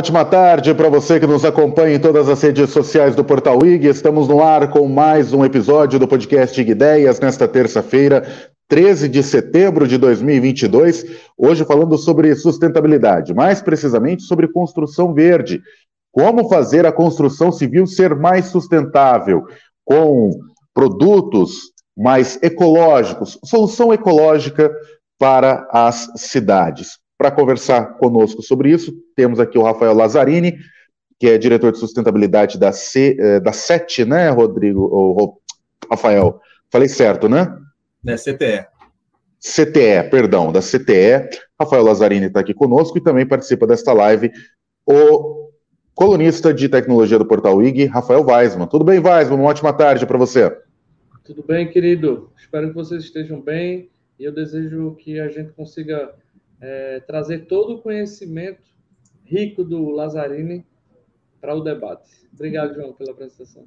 Ótima tarde para você que nos acompanha em todas as redes sociais do Portal IG. Estamos no ar com mais um episódio do podcast IG Ideias nesta terça-feira, 13 de setembro de 2022. Hoje falando sobre sustentabilidade, mais precisamente sobre construção verde. Como fazer a construção civil ser mais sustentável, com produtos mais ecológicos, solução ecológica para as cidades. Para conversar conosco sobre isso, temos aqui o Rafael Lazzarini, que é diretor de sustentabilidade da, C, eh, da CET, né, Rodrigo? Ou, Rafael, falei certo, né? É, CTE. CTE, perdão, da CTE. Rafael Lazzarini está aqui conosco e também participa desta live o colunista de tecnologia do Portal IG, Rafael Weisman. Tudo bem, Weisman? Uma ótima tarde para você. Tudo bem, querido. Espero que vocês estejam bem e eu desejo que a gente consiga é, trazer todo o conhecimento rico do Lazzarini para o debate. Obrigado, João, pela apresentação.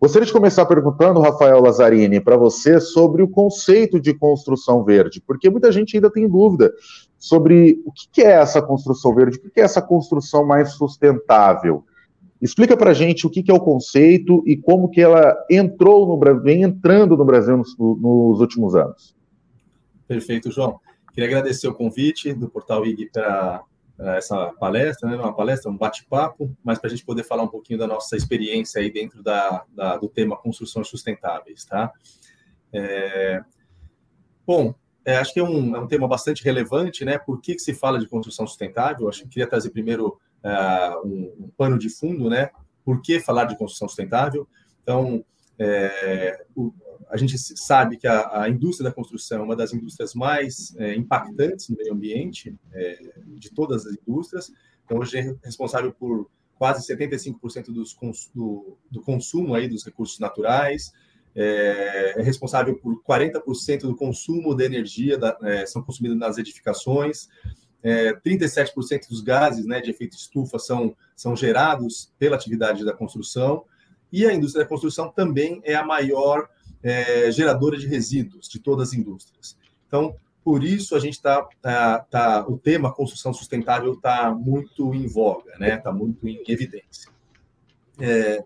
Gostaria de começar perguntando, Rafael Lazzarini, para você sobre o conceito de construção verde, porque muita gente ainda tem dúvida sobre o que é essa construção verde, o que é essa construção mais sustentável. Explica para a gente o que é o conceito e como que ela entrou no Brasil, vem entrando no Brasil nos, nos últimos anos. Perfeito, João. Queria agradecer o convite do Portal IG para essa palestra, né? uma palestra, um bate-papo, mas para a gente poder falar um pouquinho da nossa experiência aí dentro da, da do tema construções sustentáveis, tá? É... Bom, é, acho que é um, é um tema bastante relevante, né? Por que, que se fala de construção sustentável? Acho que queria trazer primeiro uh, um, um, pano de fundo, né? Por que falar de construção sustentável? Então, é, o, a gente sabe que a, a, indústria da construção é uma das indústrias mais é, impactantes no meio ambiente é, de todas as indústrias. Então, hoje é responsável por quase 75% dos, do, do, consumo aí dos recursos naturais, é, é responsável por 40% do consumo de energia da, é, são consumidos nas edificações, é, 37% dos gases né, de efeito estufa são, são gerados pela atividade da construção, e a indústria da construção também é a maior é, geradora de resíduos de todas as indústrias. Então, por isso a gente está, tá, tá, o tema construção sustentável está muito em voga, né? Está muito em evidência. É,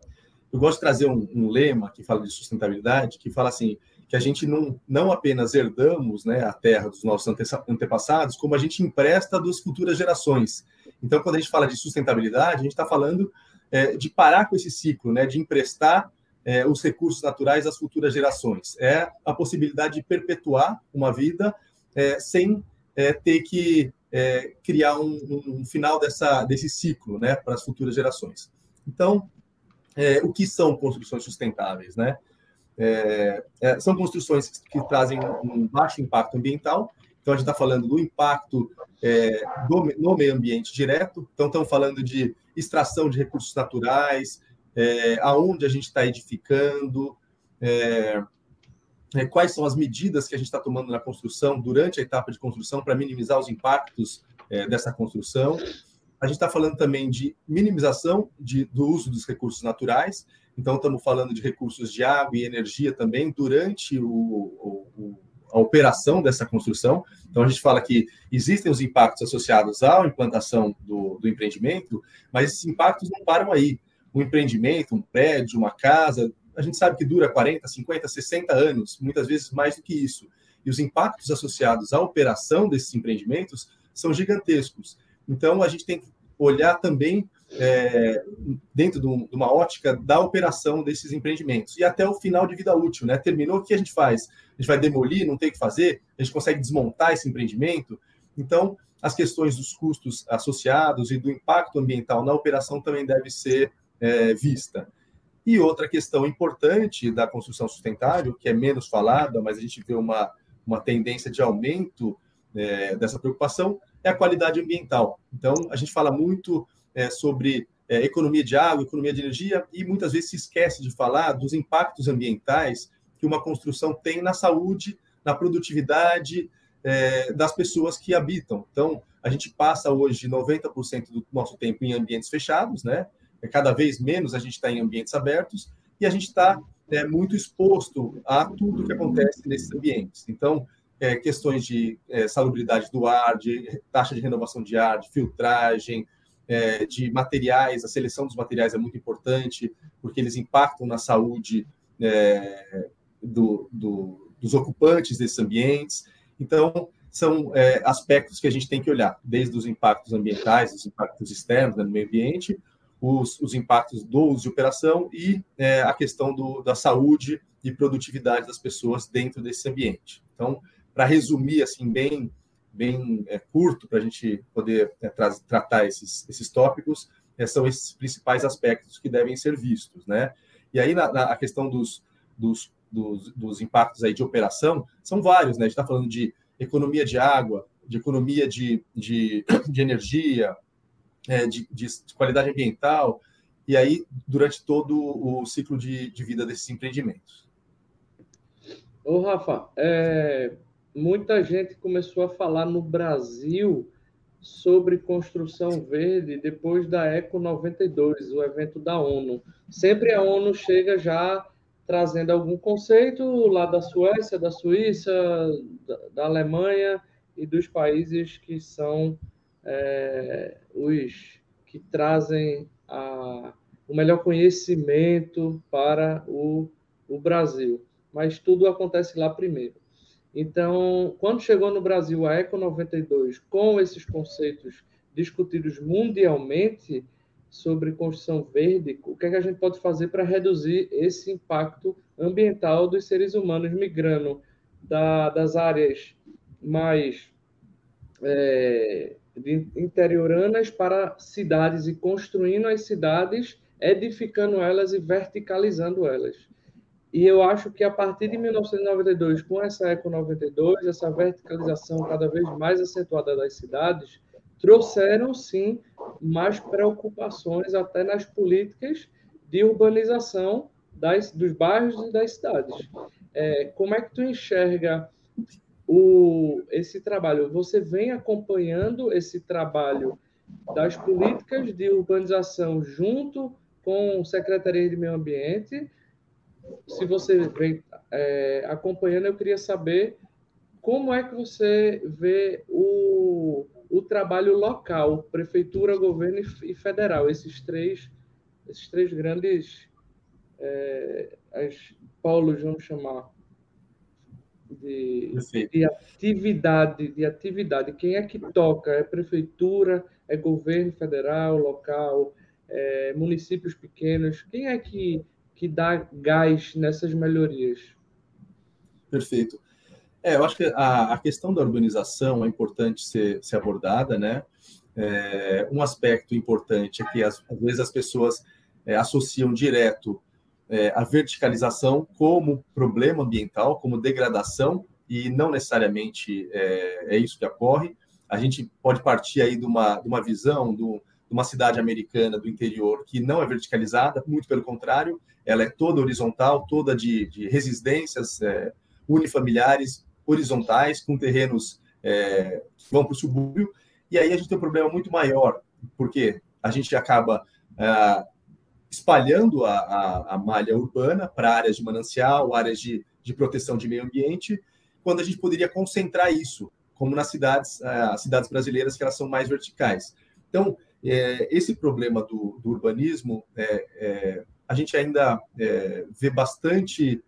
eu gosto de trazer um, um, lema que fala de sustentabilidade, que fala assim que a gente não, não apenas herdamos né, a terra dos nossos ante, antepassados, como a gente empresta das futuras gerações. Então, quando a gente fala de sustentabilidade, a gente está falando é, de parar com esse ciclo, né, de emprestar é, os recursos naturais às futuras gerações. É a possibilidade de perpetuar uma vida é, sem é, ter que é, criar um, um, final dessa, desse ciclo né, para as futuras gerações. Então, é, o que são construções sustentáveis? Né? É, são construções que trazem um baixo impacto ambiental. Então, a gente está falando do impacto do, no meio ambiente direto. Então, estamos falando de extração de recursos naturais, é, aonde a gente está edificando, é, é, quais são as medidas que a gente está tomando na construção, durante a etapa de construção, para minimizar os impactos é, dessa construção. A gente está falando também de minimização de, do uso dos recursos naturais, então estamos falando de recursos de água e energia também durante o, o, a operação dessa construção. Então, a gente fala que existem os impactos associados à implantação do, do empreendimento, mas esses impactos não param aí um empreendimento, um prédio, uma casa, a gente sabe que dura 40, 50, 60 anos, muitas vezes mais do que isso. E os impactos associados à operação desses empreendimentos são gigantescos. Então, a gente tem que olhar também é, dentro de, uma ótica da operação desses empreendimentos e até o final de vida útil, né? Terminou, o que a gente faz? A gente vai demolir, não tem o que fazer? A gente consegue desmontar esse empreendimento? Então, as questões dos custos associados e do impacto ambiental na operação também deve ser é, vista. E outra questão importante da construção sustentável, que é menos falada, mas a gente vê uma, uma tendência de aumento é, dessa preocupação, é a qualidade ambiental. Então, a gente fala muito é, sobre é, economia de água, economia de energia, e muitas vezes se esquece de falar dos impactos ambientais que uma construção tem na saúde, na produtividade é, das pessoas que habitam. Então, a gente passa hoje 90% do nosso tempo em ambientes fechados, né? É cada vez menos a gente está em ambientes abertos e a gente está é, muito exposto a tudo que acontece nesses ambientes. Então, é, questões de é, salubridade do ar, de taxa de renovação de ar, de filtragem, é, de materiais, a seleção dos materiais é muito importante, porque eles impactam na saúde é, do, do, dos ocupantes desses ambientes. Então, são é, aspectos que a gente tem que olhar, desde os impactos ambientais, os impactos externos né, no meio ambiente, os, os impactos do uso de operação e é, a questão do, da saúde e produtividade das pessoas dentro desse ambiente. Então, para resumir assim bem bem é, curto para a gente poder é, tra tratar esses, esses tópicos, é, são esses principais aspectos que devem ser vistos, né? E aí na, na a questão dos, dos, dos, dos, impactos aí de operação são vários, né? A gente está falando de economia de água, de economia de, de, de energia, é, de, de, qualidade ambiental, e aí durante todo o ciclo de, de vida desses empreendimentos. Ô, Rafa, é, muita gente começou a falar no Brasil sobre construção verde depois da Eco 92, o evento da ONU. Sempre a ONU chega já trazendo algum conceito lá da Suécia, da Suíça, da, da Alemanha e dos países que são é, os que trazem a, o melhor conhecimento para o, o Brasil. Mas tudo acontece lá primeiro. Então, quando chegou no Brasil a Eco 92, com esses conceitos discutidos mundialmente sobre construção verde, o que, é que a gente pode fazer para reduzir esse impacto ambiental dos seres humanos migrando da, das áreas mais é, interioranas para cidades e construindo as cidades, edificando elas e verticalizando elas. E eu acho que a partir de 1992, com essa Eco 92, essa verticalização cada vez mais acentuada das cidades, trouxeram sim mais preocupações até nas políticas de urbanização das, dos bairros e das cidades. É, como é que tu enxerga o, esse trabalho? Você vem acompanhando esse trabalho das políticas de urbanização junto com a Secretaria de Meio Ambiente? se você vem é, acompanhando, eu queria saber como é que você vê o, o trabalho local, prefeitura, governo e federal, esses três, esses três grandes é, as polos, vamos chamar, de, de, atividade, de atividade. Quem é que toca? É prefeitura, é governo federal, local, é, municípios pequenos? Quem é que que dá gás nessas melhorias. Perfeito. É, eu acho que a, a questão da urbanização é importante ser, ser abordada, né? É, um aspecto importante é que às, às vezes as pessoas é, associam direto é, a verticalização como problema ambiental, como degradação, e não necessariamente é, é, isso que ocorre. A gente pode partir aí de uma, de uma visão do, uma cidade americana do interior que não é verticalizada, muito pelo contrário, ela é toda horizontal, toda de, de residências é, unifamiliares, horizontais, com terrenos é, que vão para o subúrbio, e aí a gente tem um problema muito maior, porque a gente acaba é, espalhando a, a, a, malha urbana para áreas de manancial, áreas de, de proteção de meio ambiente, quando a gente poderia concentrar isso, como nas cidades, é, as cidades brasileiras, que elas são mais verticais. Então, é, esse problema do, do urbanismo, é, é, a gente ainda vê bastante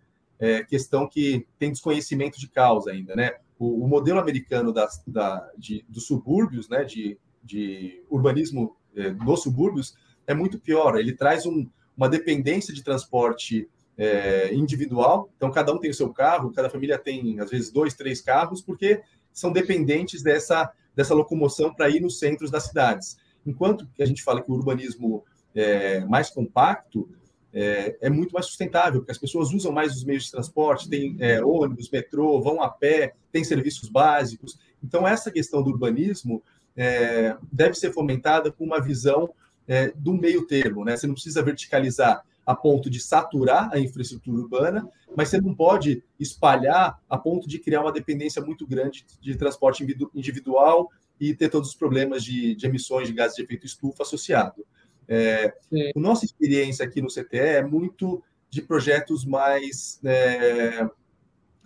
questão que tem desconhecimento de causa ainda, né? O, o modelo americano das, da, de, dos subúrbios, né, de, de urbanismo nos subúrbios, é muito pior. Ele traz um, uma dependência de transporte individual, então cada um tem o seu carro, cada família tem, às vezes, dois, três carros, porque são dependentes dessa, dessa locomoção para ir nos centros das cidades. Enquanto que a gente fala que o urbanismo é mais compacto, é, é, muito mais sustentável, porque as pessoas usam mais os meios de transporte, tem é, ônibus, metrô, vão a pé, tem serviços básicos. Então, essa questão do urbanismo é, deve ser fomentada com uma visão é, do meio termo. Né? Você não precisa verticalizar a ponto de saturar a infraestrutura urbana, mas você não pode espalhar a ponto de criar uma dependência muito grande de transporte individual e ter todos os problemas de, de emissões de gases de efeito estufa associado. É, a nossa experiência aqui no CTE é muito de projetos mais é,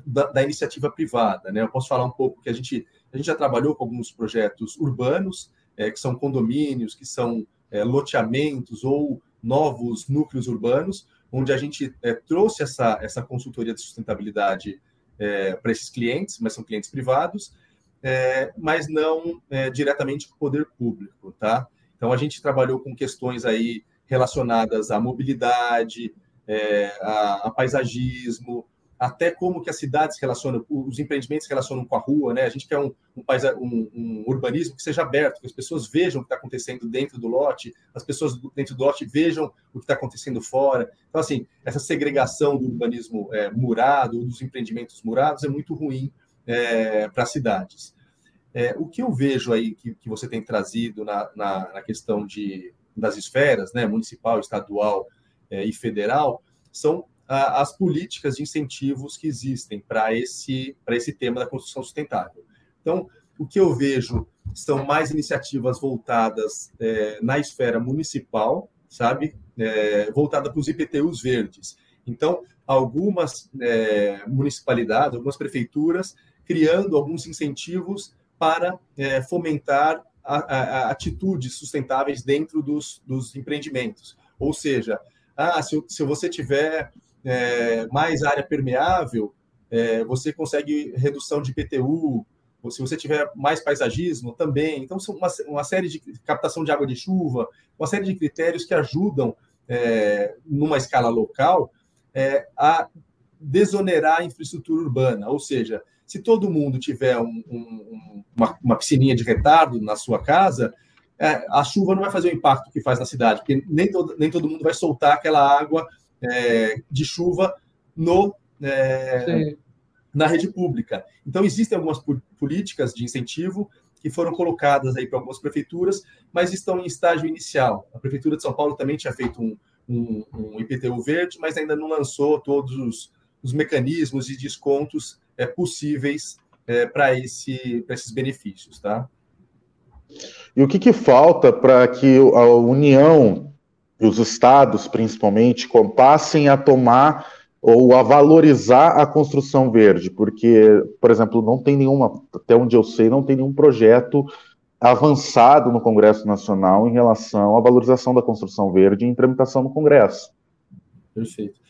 da, da, iniciativa privada. Né? Eu posso falar um pouco que a gente, a gente já trabalhou com alguns projetos urbanos, é, que são condomínios, que são é, loteamentos ou novos núcleos urbanos, onde a gente é, trouxe essa, essa consultoria de sustentabilidade é, para esses clientes, mas são clientes privados, é, mas não é, diretamente com o poder público, tá? Então a gente trabalhou com questões aí relacionadas à mobilidade, é, a, a, paisagismo, até como que as cidades relacionam, os empreendimentos relacionam com a rua, né? A gente quer um, um, um, um urbanismo que seja aberto, que as pessoas vejam o que está acontecendo dentro do lote, as pessoas dentro do lote vejam o que está acontecendo fora. Então, assim, essa segregação do urbanismo é, murado, dos empreendimentos murados, é muito ruim é, para as cidades. É, o que eu vejo aí que, que você tem trazido na, na, na questão de, das esferas, né, municipal, estadual é, e federal, são as políticas de incentivos que existem para esse, esse tema da construção sustentável. Então, o que eu vejo são mais iniciativas voltadas é, na esfera municipal, sabe? É, voltada para os IPTUs verdes. Então, algumas é, municipalidades, algumas prefeituras, criando alguns incentivos para é, fomentar a, a, a atitudes sustentáveis dentro dos, dos empreendimentos. Ou seja, ah, se, se você tiver é, mais área permeável, é, você consegue redução de IPTU, se você tiver mais paisagismo também. Então, são uma, uma, série de captação de água de chuva, uma série de critérios que ajudam, é, numa escala local, é, a desonerar a infraestrutura urbana. Ou seja, se todo mundo tiver um, um, uma, uma piscininha de retardo na sua casa, é, a chuva não vai fazer o impacto que faz na cidade, porque nem todo, nem todo mundo vai soltar aquela água é, de chuva no, é, na rede pública. Então, existem algumas políticas de incentivo que foram colocadas aí para algumas prefeituras, mas estão em estágio inicial. A Prefeitura de São Paulo também tinha feito um, um, um IPTU verde, mas ainda não lançou todos os, os mecanismos de descontos é, possíveis é, para esse, esses benefícios. Tá? E o que, que falta para que a União e os estados, principalmente, passem a tomar ou a valorizar a construção verde, porque, por exemplo, não tem nenhuma, até onde eu sei, não tem nenhum projeto avançado no Congresso Nacional em relação à valorização da construção verde em tramitação no Congresso. Perfeito.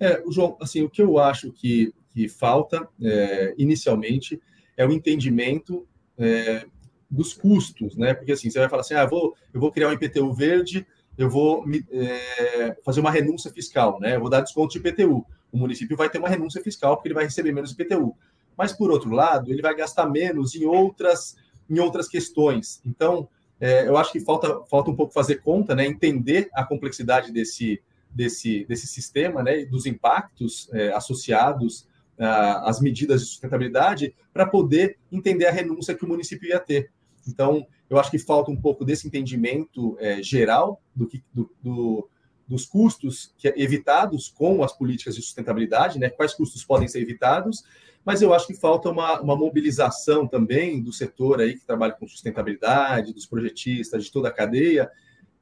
É, João, assim, o que eu acho que, que falta é, inicialmente é o entendimento é, dos custos, né? Porque assim, você vai falar assim, ah, vou, eu vou criar um IPTU verde, eu vou é, fazer uma renúncia fiscal, né? Eu vou dar desconto de IPTU. O município vai ter uma renúncia fiscal porque ele vai receber menos IPTU. Mas, por outro lado, ele vai gastar menos em outras, em outras questões. Então, é, eu acho que falta, falta um pouco fazer conta, né? Entender a complexidade desse, desse, desse sistema, né? Dos impactos é, associados às medidas de sustentabilidade para poder entender a renúncia que o município ia ter. Então, eu acho que falta um pouco desse entendimento é, geral do que, do, do, dos custos que, evitados com as políticas de sustentabilidade, né? quais custos podem ser evitados, mas eu acho que falta uma, uma mobilização também do setor aí que trabalha com sustentabilidade, dos projetistas, de toda a cadeia,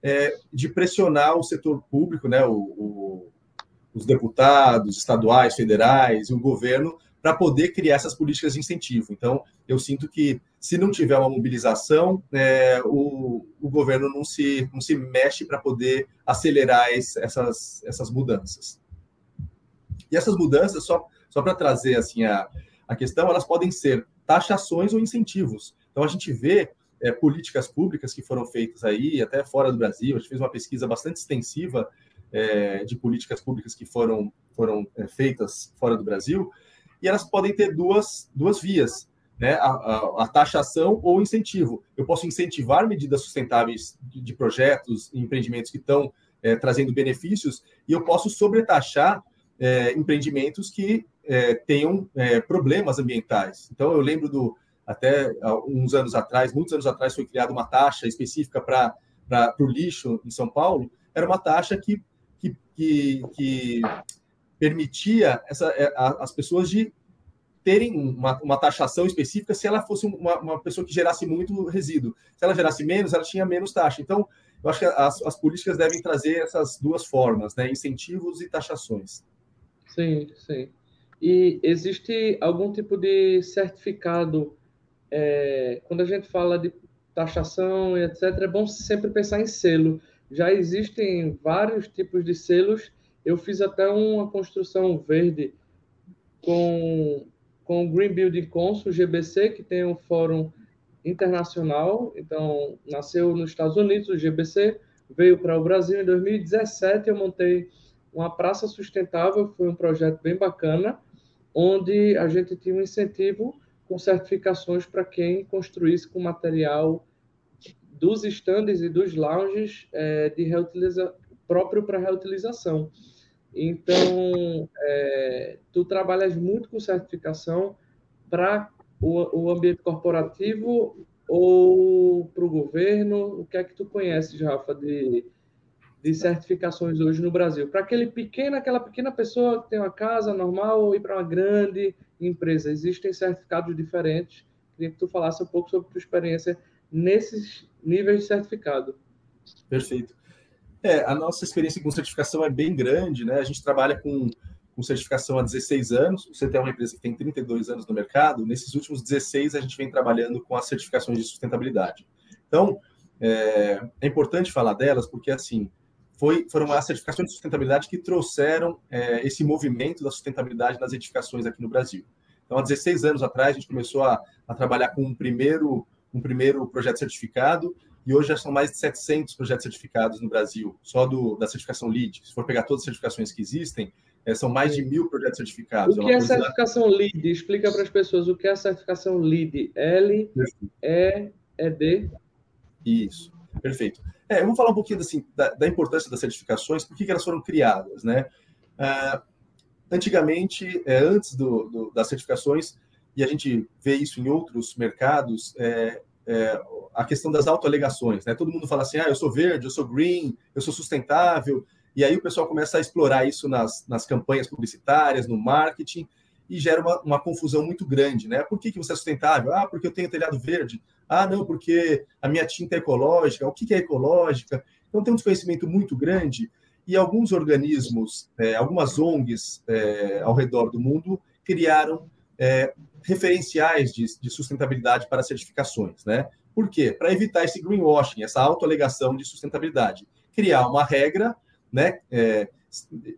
é, de pressionar o setor público, né? o, o os deputados estaduais, federais e o governo para poder criar essas políticas de incentivo. Então, eu sinto que se não tiver uma mobilização, é, o, o, governo não se, não se mexe para poder acelerar esse, essas, essas mudanças. E essas mudanças, só, só para trazer assim a, a questão, elas podem ser taxações ou incentivos. Então, a gente vê é, políticas públicas que foram feitas aí, até fora do Brasil, a gente fez uma pesquisa bastante extensiva é, de políticas públicas que foram, foram é, feitas fora do Brasil, e elas podem ter duas, duas vias, né? A, a, a taxação ou incentivo. Eu posso incentivar medidas sustentáveis de, de projetos empreendimentos que estão é, trazendo benefícios, e eu posso sobretaxar é, empreendimentos que é, tenham é, problemas ambientais. Então, eu lembro do até uns anos atrás, muitos anos atrás, foi criada uma taxa específica para o lixo em São Paulo. Era uma taxa que, que, que, que permitia essa, é, as pessoas de terem uma, uma taxação específica se ela fosse uma, uma, pessoa que gerasse muito resíduo. Se ela gerasse menos, ela tinha menos taxa. Então, eu acho que as, as políticas devem trazer essas duas formas, né? incentivos e taxações. Sim, sim. E existe algum tipo de certificado, é, quando a gente fala de taxação e etc., é bom sempre pensar em selo. Já existem vários tipos de selos. Eu fiz até uma construção verde com, com o Green Building Council, GBC, que tem um fórum internacional. Então, nasceu nos Estados Unidos, o GBC, veio para o Brasil em 2017. Eu montei uma praça sustentável, foi um projeto bem bacana, onde a gente tinha um incentivo com certificações para quem construísse com material dos estandes e dos lounges é, de reutiliza próprio para reutilização. Então, é, tu trabalhas muito com certificação para o, o ambiente corporativo ou para o governo? O que é que tu conheces, Rafa, de, de certificações hoje no Brasil? Para aquele pequeno, aquela pequena pessoa que tem uma casa normal ou ir para uma grande empresa, existem certificados diferentes. Queria que tu falasse um pouco sobre tua experiência nesses níveis de certificado. Perfeito. É, a nossa experiência com certificação é bem grande, né? A gente trabalha com, com certificação há 16 anos. Você tem uma empresa que tem 32 anos no mercado. Nesses últimos 16, a gente vem trabalhando com as certificações de sustentabilidade. Então, é, é importante falar delas porque, assim, foi, foram as certificações de sustentabilidade que trouxeram é, esse movimento da sustentabilidade nas edificações aqui no Brasil. Então, há 16 anos atrás, a gente começou a, a trabalhar com um primeiro, um primeiro projeto certificado e hoje já são mais de 700 projetos certificados no Brasil, só do, da certificação LEED. Se for pegar todas as certificações que existem, é, são mais de mil projetos certificados. O que é, é certificação LEED? Explica para as pessoas o que é a certificação LEED. L, E, E, D. Isso, perfeito. É, vamos falar um pouquinho assim, da, da importância das certificações, por que, que elas foram criadas, né? Uh, antigamente, é, antes do, do, das certificações, e a gente vê isso em outros mercados, é, é, a questão das autoalegações, né? Todo mundo fala assim, ah, eu sou verde, eu sou green, eu sou sustentável, e aí o pessoal começa a explorar isso nas, nas campanhas publicitárias, no marketing, e gera uma, uma, confusão muito grande, né? Por que, que você é sustentável? Ah, porque eu tenho telhado verde. Ah, não, porque a minha tinta é ecológica. O que, que é ecológica? Então tem um desconhecimento muito grande e alguns organismos, é, algumas ONGs é, ao redor do mundo criaram é, referenciais de, de, sustentabilidade para certificações, né? Por quê? Para evitar esse greenwashing, essa autoalegação de sustentabilidade. Criar uma regra, né? É,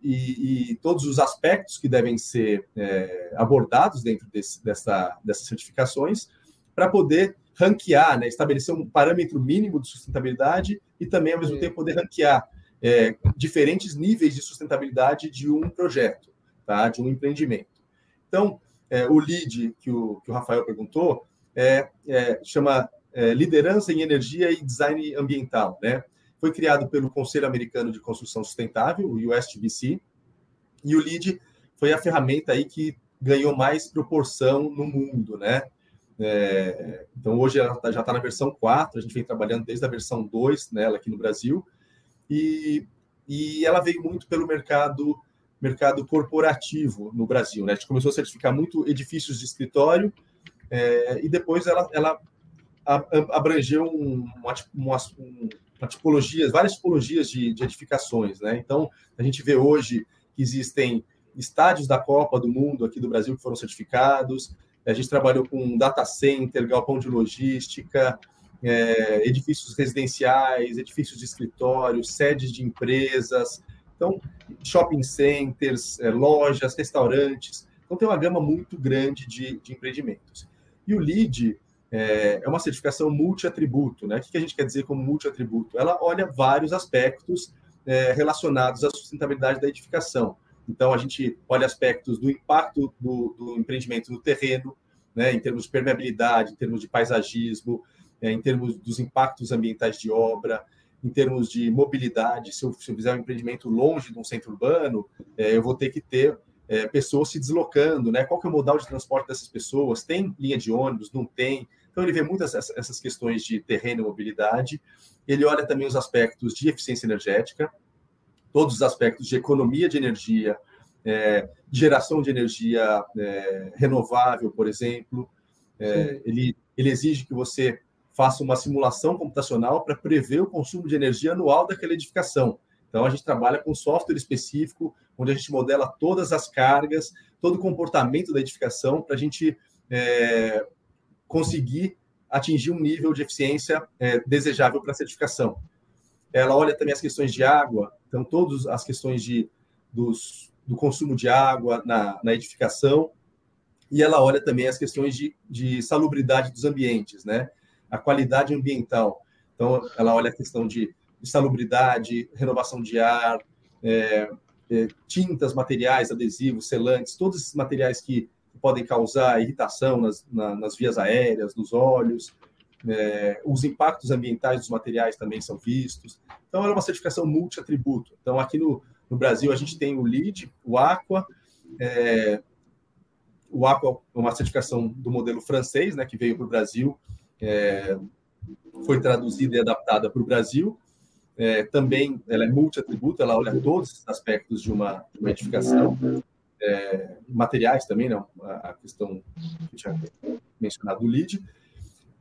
e, e, todos os aspectos que devem ser é, abordados dentro desse, dessa, dessas certificações para poder ranquear, né, estabelecer um parâmetro mínimo de sustentabilidade e também, ao mesmo tempo, poder ranquear é, diferentes níveis de sustentabilidade de um projeto, tá, de um empreendimento. Então, é, o LEED, que o, que o Rafael perguntou, é, é chama é, Liderança em Energia e Design Ambiental. Né? Foi criado pelo Conselho Americano de Construção Sustentável, o USGBC, e o LEED foi a ferramenta aí que ganhou mais proporção no mundo, né? É, então, hoje ela tá, já está na versão 4, a gente vem trabalhando desde a versão 2 nela aqui no Brasil, e, e ela veio muito pelo mercado mercado corporativo no Brasil. Né? A gente começou a certificar muito edifícios de escritório é, e depois ela, ela abrangeu uma, uma, uma tipologia, várias tipologias de, de edificações. Né? Então, a gente vê hoje que existem estádios da Copa do Mundo aqui do Brasil que foram certificados, a gente trabalhou com data center, galpão de logística, é, edifícios residenciais, edifícios de escritório, sedes de empresas, então, shopping centers, é, lojas, restaurantes. Então, tem uma gama muito grande de, de empreendimentos. E o LEED é, é uma certificação multi-atributo. Né? O que a gente quer dizer como multi-atributo? Ela olha vários aspectos é, relacionados à sustentabilidade da edificação. Então, a gente olha aspectos do impacto do, do empreendimento no terreno, né, em termos de permeabilidade, em termos de paisagismo, é, em termos dos impactos ambientais de obra, em termos de mobilidade. Se eu, se eu fizer um empreendimento longe de um centro urbano, é, eu vou ter que ter é, pessoas se deslocando, né? Qual que é o modal de transporte dessas pessoas? Tem linha de ônibus? Não tem? Então, ele vê muitas essas questões de terreno e mobilidade. Ele olha também os aspectos de eficiência energética, todos os aspectos de economia de energia, é, geração de energia é, renovável, por exemplo. Ele, ele exige que você faça uma simulação computacional para prever o consumo de energia anual daquela edificação. Então, a gente trabalha com software específico, onde a gente modela todas as cargas, todo o comportamento da edificação, para a gente é, conseguir atingir um nível de eficiência é, desejável para a certificação. Ela olha também as questões de água, então todas as questões de, dos, do consumo de água na, na edificação, e ela olha também as questões de, de salubridade dos ambientes, né? A qualidade ambiental. Então, ela olha a questão de, de salubridade, renovação de ar, é, é, tintas, materiais, adesivos, selantes, todos esses materiais que podem causar irritação nas, na, nas vias aéreas, nos olhos, é, os impactos ambientais dos materiais também são vistos. Então, ela é uma certificação multi-atributo. Então, aqui no, no Brasil, a gente tem o LEED, o Aqua, é, o Aqua é uma certificação do modelo francês, né, que veio para o Brasil, é, foi traduzida e adaptada para o Brasil. É, também ela é multi-atributo, ela olha todos os aspectos de uma, de uma edificação, é, materiais também, né, a questão que tinha mencionado do LEED.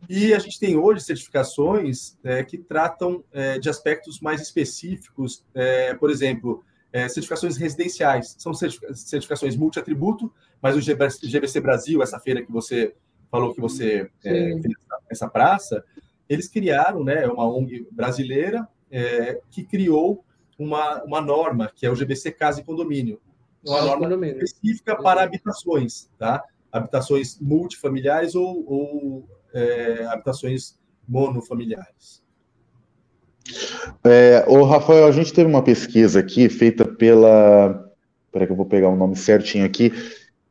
E a gente tem hoje certificações é, que tratam é, de aspectos mais específicos, é, por exemplo, é, certificações residenciais. São certificações multi-atributo, mas o GBC Brasil, essa feira que você falou que você é, fez essa praça, eles criaram né, uma ONG brasileira é, que criou uma, uma norma, que é o GBC Casa e Condomínio. Uma norma condomínio. específica para habitações, tá? Habitações multifamiliares ou, ou é, habitações monofamiliares. É, o Rafael, a gente teve uma pesquisa aqui feita pela. Espera que eu vou pegar o nome certinho aqui.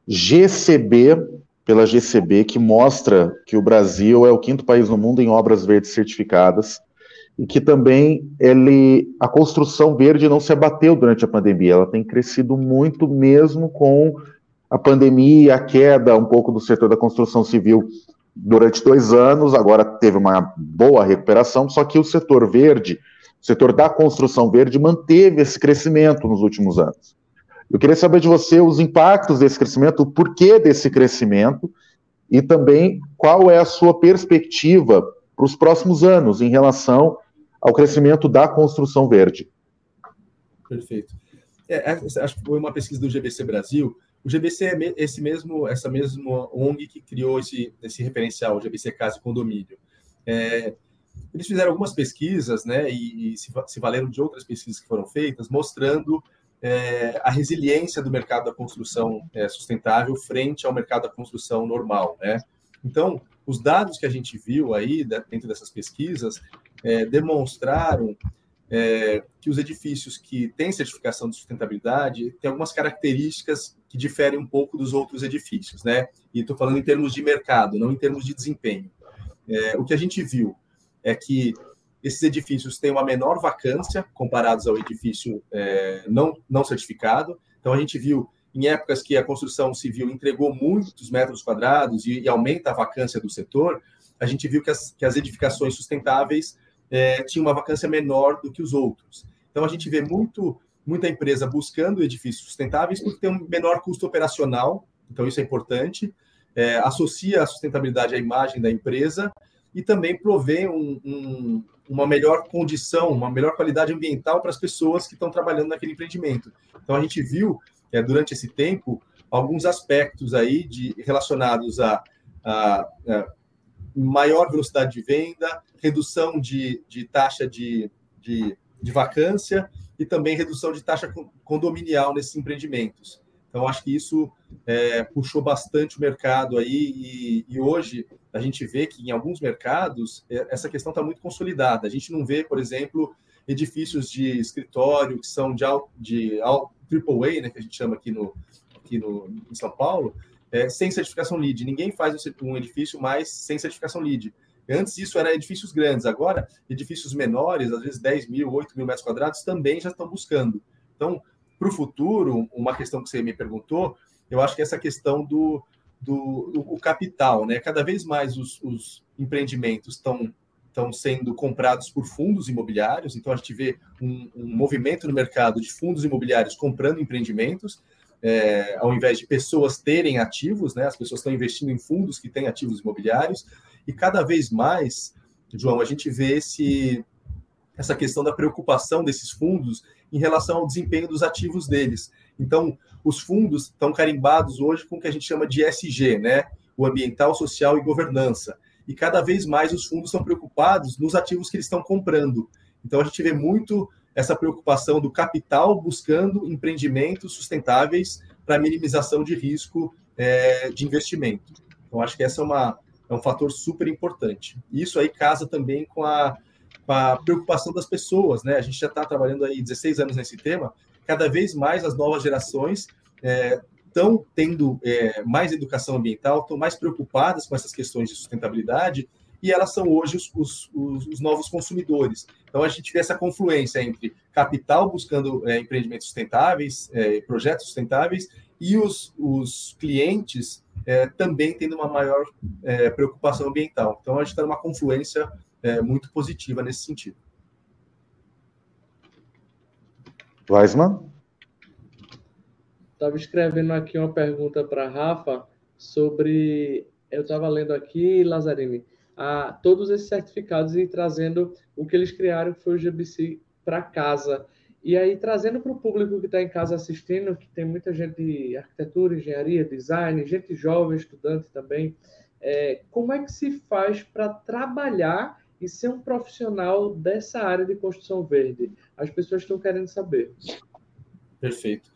GCB, pela GCB, que mostra que o Brasil é o quinto país no mundo em obras verdes certificadas e que também ele, a construção verde não se abateu durante a pandemia, ela tem crescido muito mesmo com a pandemia, a queda um pouco do setor da construção civil durante dois anos, agora teve uma boa recuperação, só que o setor verde, o setor da construção verde, manteve esse crescimento nos últimos anos. Eu queria saber de você os impactos desse crescimento, o porquê desse crescimento e também qual é a sua perspectiva para os próximos anos em relação ao crescimento da construção verde. Perfeito. É, é acho que foi uma pesquisa do GBC Brasil o GBC é esse mesmo, essa mesma ONG que criou esse, esse referencial, o GBC Casa e Condomínio. É, eles fizeram algumas pesquisas, né, e, e se, se, valeram de outras pesquisas que foram feitas, mostrando é, a resiliência do mercado da construção é, sustentável frente ao mercado da construção normal, né? Então, os dados que a gente viu aí dentro dessas pesquisas é, demonstraram é, que os edifícios que têm certificação de sustentabilidade têm algumas características que diferem um pouco dos outros edifícios, né? E estou falando em termos de mercado, não em termos de desempenho. É, o que a gente viu é que esses edifícios têm uma menor vacância comparados ao edifício é, não, não certificado. Então, a gente viu em épocas que a construção civil entregou muitos metros quadrados e, e aumenta a vacância do setor, a gente viu que as, que as edificações sustentáveis é, tinha uma vacância menor do que os outros. Então, a gente vê muito, muita empresa buscando edifícios sustentáveis porque tem um menor custo operacional, então isso é importante, é, associa a sustentabilidade à imagem da empresa e também provê um, um, uma melhor condição, uma melhor qualidade ambiental para as pessoas que estão trabalhando naquele empreendimento. Então, a gente viu, é, durante esse tempo, alguns aspectos aí de, relacionados a, a, a maior velocidade de venda, redução de, de taxa de, de, de vacância e também redução de taxa condominial nesses empreendimentos. Então, acho que isso é, puxou bastante o mercado aí, e, e, hoje a gente vê que em alguns mercados é, essa questão está muito consolidada. A gente não vê, por exemplo, edifícios de escritório que são de, de, AAA, né, que a gente chama aqui, no, aqui no, em São Paulo, é, sem certificação LEED. Ninguém faz um edifício mais sem certificação LEED. Antes isso era edifícios grandes, agora edifícios menores, às vezes 10 mil, 8 mil metros quadrados, também já estão buscando. Então, para o futuro, uma questão que você me perguntou, eu acho que essa questão do, do o capital, né? Cada vez mais os, os empreendimentos estão estão sendo comprados por fundos imobiliários, então a gente vê um, um movimento no mercado de fundos imobiliários comprando empreendimentos, é, ao invés de pessoas terem ativos, né? As pessoas estão investindo em fundos que têm ativos imobiliários e cada vez mais, João, a gente vê esse, essa questão da preocupação desses fundos em relação ao desempenho dos ativos deles. Então, os fundos estão carimbados hoje com o que a gente chama de SG, né? O ambiental, social e governança. e cada vez mais os fundos estão preocupados nos ativos que eles estão comprando. Então a gente vê muito essa preocupação do capital buscando empreendimentos sustentáveis para minimização de risco é, de investimento. Então acho que essa é, uma, é um fator super importante. E isso aí casa também com a, com a preocupação das pessoas, né? A gente já está trabalhando aí 16 anos nesse tema. Cada vez mais as novas gerações estão é, tendo é, mais educação ambiental, estão mais preocupadas com essas questões de sustentabilidade e elas são hoje os, os, os, os, novos consumidores. Então, a gente vê essa confluência entre capital buscando é, empreendimentos sustentáveis, é, projetos sustentáveis, e os, os clientes é, também tendo uma maior é, preocupação ambiental. Então, a gente está numa confluência muito positiva nesse sentido. Weisman? Estava escrevendo aqui uma pergunta para Rafa sobre. Eu estava lendo aqui, Lazarini, a todos esses certificados e trazendo o que eles criaram, que foi o GBC para casa. E aí, trazendo para o público que está em casa assistindo, que tem muita gente de arquitetura, engenharia, design, gente jovem, estudante também, é, como é que se faz para trabalhar e ser um profissional dessa área de construção verde? As pessoas estão querendo saber. Perfeito.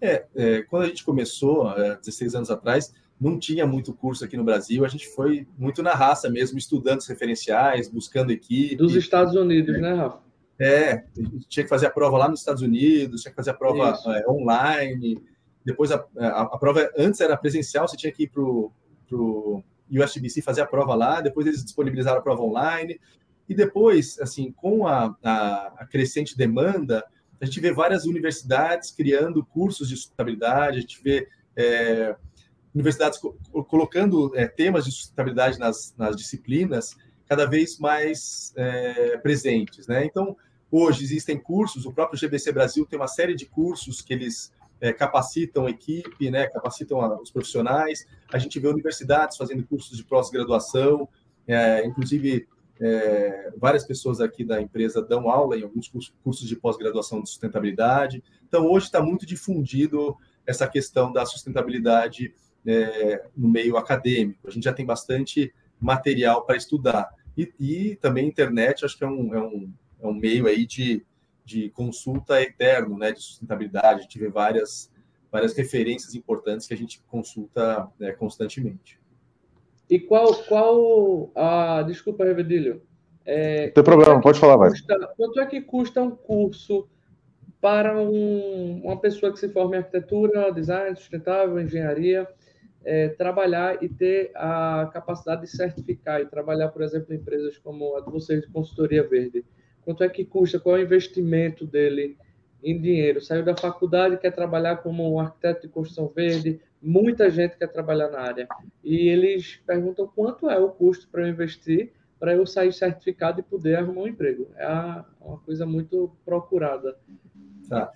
É, é, quando a gente começou, há 16 anos atrás, não tinha muito curso aqui no Brasil, a gente foi muito na raça mesmo, estudando os referenciais, buscando equipe. Dos Estados Unidos, né, Rafa? É, tinha que fazer a prova lá nos Estados Unidos, tinha que fazer a prova é, online. Depois, a, a, a, prova antes era presencial, você tinha que ir para o USBC fazer a prova lá, depois eles disponibilizaram a prova online. E depois, assim, com a, a, a crescente demanda, a gente vê várias universidades criando cursos de sustentabilidade, a gente vê é, universidades co colocando é, temas de sustentabilidade nas, nas, disciplinas cada vez mais é, presentes. Né? Então, hoje existem cursos, o próprio GBC Brasil tem uma série de cursos que eles é, capacitam a equipe, né, capacitam a, os profissionais. A gente vê universidades fazendo cursos de pós-graduação, é, inclusive é, várias pessoas aqui da empresa dão aula em alguns cursos de pós-graduação de sustentabilidade. Então, hoje está muito difundido essa questão da sustentabilidade é, no meio acadêmico. A gente já tem bastante material para estudar. E, e, também a internet, acho que é um, é um, é um meio aí de, de consulta eterno, né, de sustentabilidade. A gente vê várias, várias referências importantes que a gente consulta né, constantemente. E qual, qual a. Desculpa, Revedilho. É, Não tem problema, é pode falar, vai. Quanto é que custa um curso para um, uma pessoa que se forma em arquitetura, design sustentável, engenharia, é, trabalhar e ter a capacidade de certificar e trabalhar, por exemplo, em empresas como a de vocês de consultoria verde? Quanto é que custa? Qual é o investimento dele em dinheiro? Saiu da faculdade, quer trabalhar como arquiteto de construção verde, muita gente quer trabalhar na área. E eles perguntam quanto é o custo para eu investir para eu sair certificado e poder arrumar um emprego. É uma coisa muito procurada. Tá.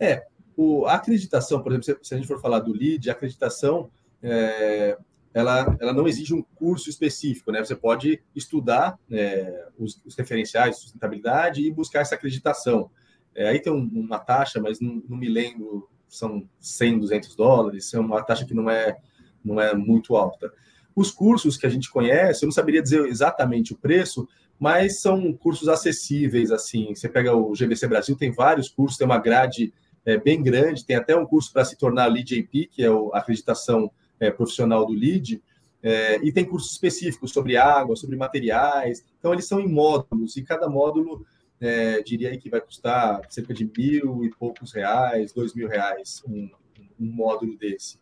É, o, a acreditação, por exemplo, se a gente for falar do LEED, a acreditação é, ela, ela não exige um curso específico, né? Você pode estudar é, os, os, referenciais de sustentabilidade e buscar essa acreditação. É, aí tem um, uma taxa, mas não, não me lembro são 100, 200 dólares, é uma taxa que não é, não é muito alta. Os cursos que a gente conhece, eu não saberia dizer exatamente o preço, mas são cursos acessíveis, assim, você pega o GBC Brasil, tem vários cursos, tem uma grade é, bem grande, tem até um curso para se tornar Lead AP, que é a acreditação é, profissional do Lead, é, e tem cursos específicos sobre água, sobre materiais, então eles são em módulos, e cada módulo é, diria aí que vai custar cerca de mil e poucos reais, dois mil reais um, um módulo desse.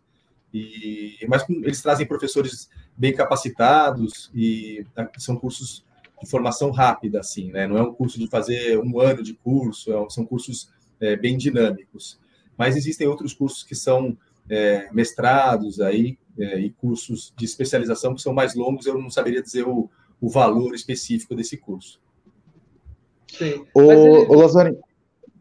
E, mas eles trazem professores bem capacitados e são cursos de formação rápida, assim, né? Não é um curso de fazer um ano de curso, é, são cursos é, bem dinâmicos. Mas existem outros cursos que são é, mestrados aí é, e cursos de especialização que são mais longos. Eu não saberia dizer o, o valor específico desse curso. Sim. O, ele... o Lazari...